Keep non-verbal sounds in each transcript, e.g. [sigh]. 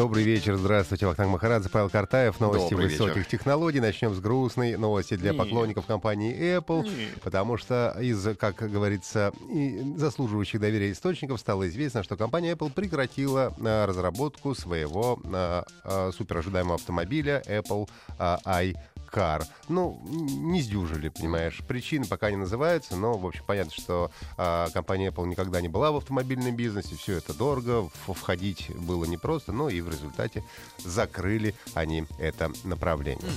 Добрый вечер, здравствуйте. Вахтанг Махарадзе, Павел Картаев. Новости Добрый высоких вечер. технологий. Начнем с грустной новости для Нет. поклонников компании Apple. Нет. Потому что из, как говорится, заслуживающих доверия источников стало известно, что компания Apple прекратила а, разработку своего а, а, суперожидаемого автомобиля Apple а, iCar. Ну, не сдюжили, понимаешь. Причины пока не называются, но, в общем, понятно, что а, компания Apple никогда не была в автомобильном бизнесе, все это дорого, входить было непросто, но и в результате закрыли они это направление.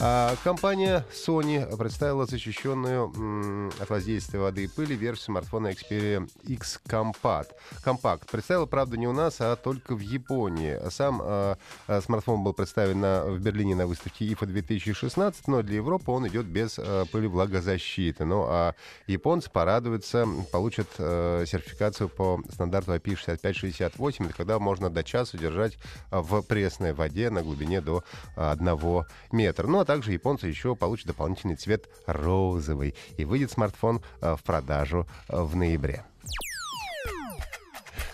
А, компания Sony представила защищенную от воздействия воды и пыли версию смартфона Xperia X Compact. Компакт. Представила, правда, не у нас, а только в Японии. Сам а, а, смартфон был представлен в Берлине на выставке IFA 2016, но для Европы он идет без а, пыли влагозащиты. Ну а японцы порадуются, получат э, сертификацию по стандарту IP6568, это когда можно до часа держать в пресной воде на глубине до а, одного метра. Ну, а также японцы еще получат дополнительный цвет розовый. И выйдет смартфон а, в продажу а, в ноябре.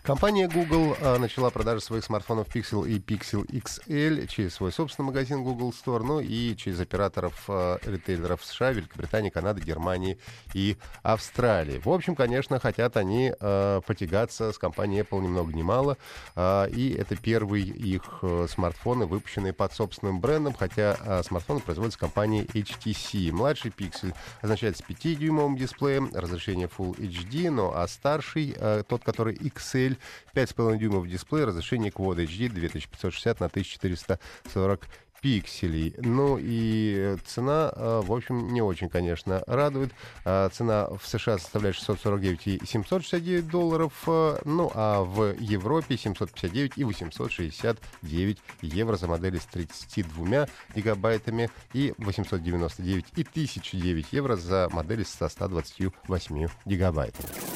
Компания Google а, начала продажу своих смартфонов Pixel и Pixel XL через свой собственный магазин Google Store, ну и через операторов а, ритейлеров США, Великобритании, Канады, Германии и Австралии. В общем, конечно, хотят они а, потягаться с компанией Apple ни много ни мало, и это первые их смартфоны, выпущенные под собственным брендом, хотя смартфоны производятся компанией HTC. Младший Pixel означает с 5-дюймовым дисплеем, разрешение Full HD, ну а старший, тот, который XL, 5,5 дюймов дисплей, разрешение Quad HD 2560 на 1440 пикселей. Ну и э, цена, э, в общем, не очень, конечно, радует. А, Цена в США составляет 649 и 769 долларов, э, ну а в Европе 759 и 869 евро за модели с 32 гигабайтами и 899 и 1009 евро за модели со 128 гигабайтами.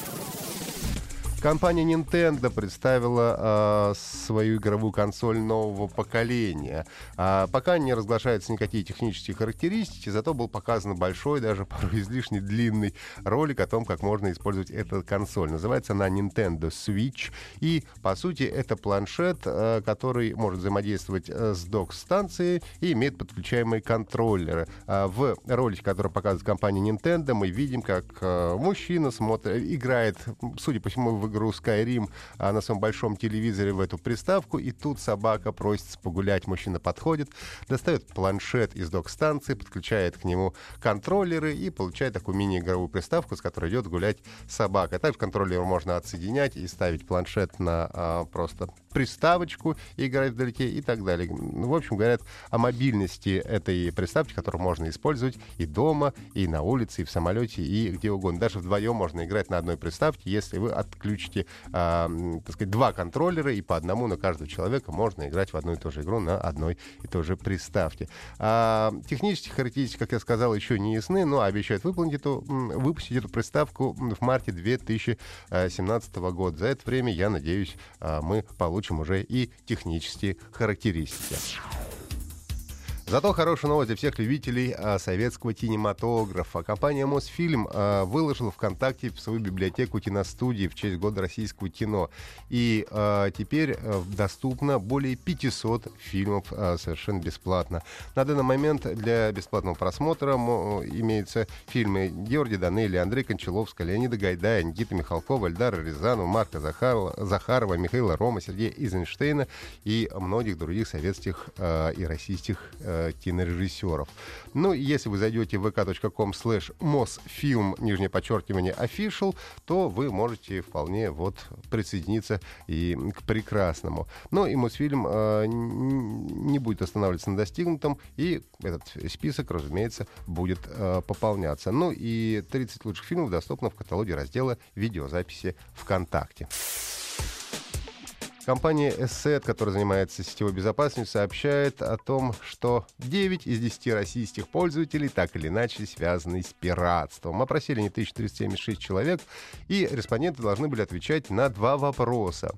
Компания Nintendo представила а, свою игровую консоль нового поколения. А, пока не разглашаются никакие технические характеристики, зато был показан большой, даже [laughs] порой излишне длинный ролик о том, как можно использовать эту консоль. Называется она Nintendo Switch. И, по сути, это планшет, а, который может взаимодействовать э, с док-станцией и имеет подключаемые контроллеры. А, в ролике, который показывает компания Nintendo, мы видим, как э, мужчина смотрит, играет, судя по всему, в игру Skyrim а, на своем большом телевизоре в эту приставку, и тут собака просится погулять. Мужчина подходит, достает планшет из док-станции, подключает к нему контроллеры и получает такую мини-игровую приставку, с которой идет гулять собака. Также контроллер можно отсоединять и ставить планшет на а, просто приставочку и играть вдалеке и так далее. Ну, в общем, говорят о мобильности этой приставки, которую можно использовать и дома, и на улице, и в самолете, и где угодно. Даже вдвоем можно играть на одной приставке, если вы отключите, а, м, так сказать, два контроллера, и по одному на каждого человека можно играть в одну и ту же игру на одной и той же приставке. А, технические характеристики, как я сказал, еще не ясны, но обещают выполнить эту, выпустить эту приставку в марте 2017 года. За это время, я надеюсь, а, мы получим уже и технические характеристики. Зато хорошая новость для всех любителей а, советского кинематографа. Компания Мосфильм а, выложила ВКонтакте в свою библиотеку киностудии в честь года российского кино. И а, теперь а, доступно более 500 фильмов а, совершенно бесплатно. На данный момент для бесплатного просмотра мо- имеются фильмы Георгия Данели, Андрей Кончаловского, Леонида Гайдая, Никита Михалкова, Эльдара Рязанова, Марка Захарова, Захарова, Михаила Рома, Сергея Изенштейна и многих других советских э, и российских кинорежиссеров. Ну, если вы зайдете в vk.com slash mosfilm, нижнее подчеркивание, official, то вы можете вполне вот присоединиться и к прекрасному. Ну, и Мосфильм э, не будет останавливаться на достигнутом, и этот список, разумеется, будет э, пополняться. Ну, и 30 лучших фильмов доступно в каталоге раздела видеозаписи ВКонтакте. Компания ESET, которая занимается сетевой безопасностью, сообщает о том, что 9 из 10 российских пользователей так или иначе связаны с пиратством. Опросили они 1376 человек, и респонденты должны были отвечать на два вопроса.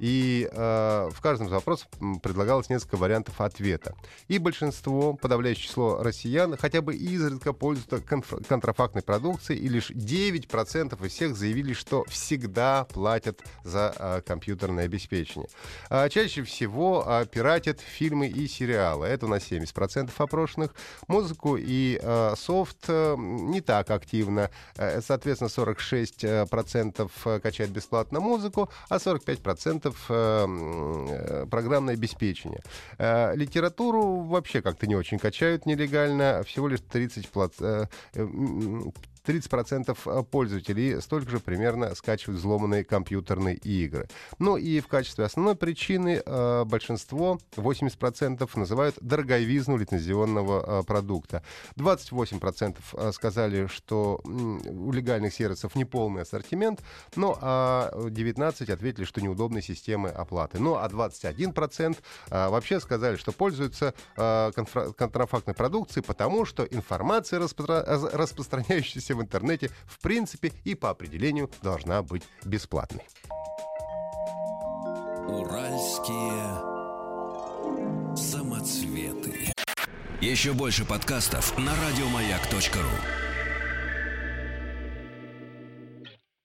И э, в каждом из вопросов предлагалось несколько вариантов ответа. И большинство, подавляющее число россиян, хотя бы изредка пользуются контрафактной продукцией, и лишь 9% из всех заявили, что всегда платят за э, компьютерное обеспечение. А чаще всего э, пиратят фильмы и сериалы. Это у нас 70% опрошенных. Музыку и э, софт э, не так активно. Э, соответственно, 46% качают бесплатно музыку, а 45% э, программное обеспечение. Э, литературу вообще как-то не очень качают нелегально, всего лишь 30 плац... Э, 30% э, пользователей столько же примерно скачивают взломанные компьютерные игры. Ну и в качестве основной причины э, большинство, 80% называют дороговизну лицензионного э, продукта. 28% э, сказали, что у легальных сервисов неполный ассортимент, ну а 19% ответили, что неудобные системы оплаты. Ну а 21% э, вообще сказали, что пользуются э, контрафактной продукцией, потому что информация, распро- распространяющаяся в интернете в принципе и по определению должна быть бесплатной. Уральские самоцветы. Еще больше подкастов на радиомаяк.ру.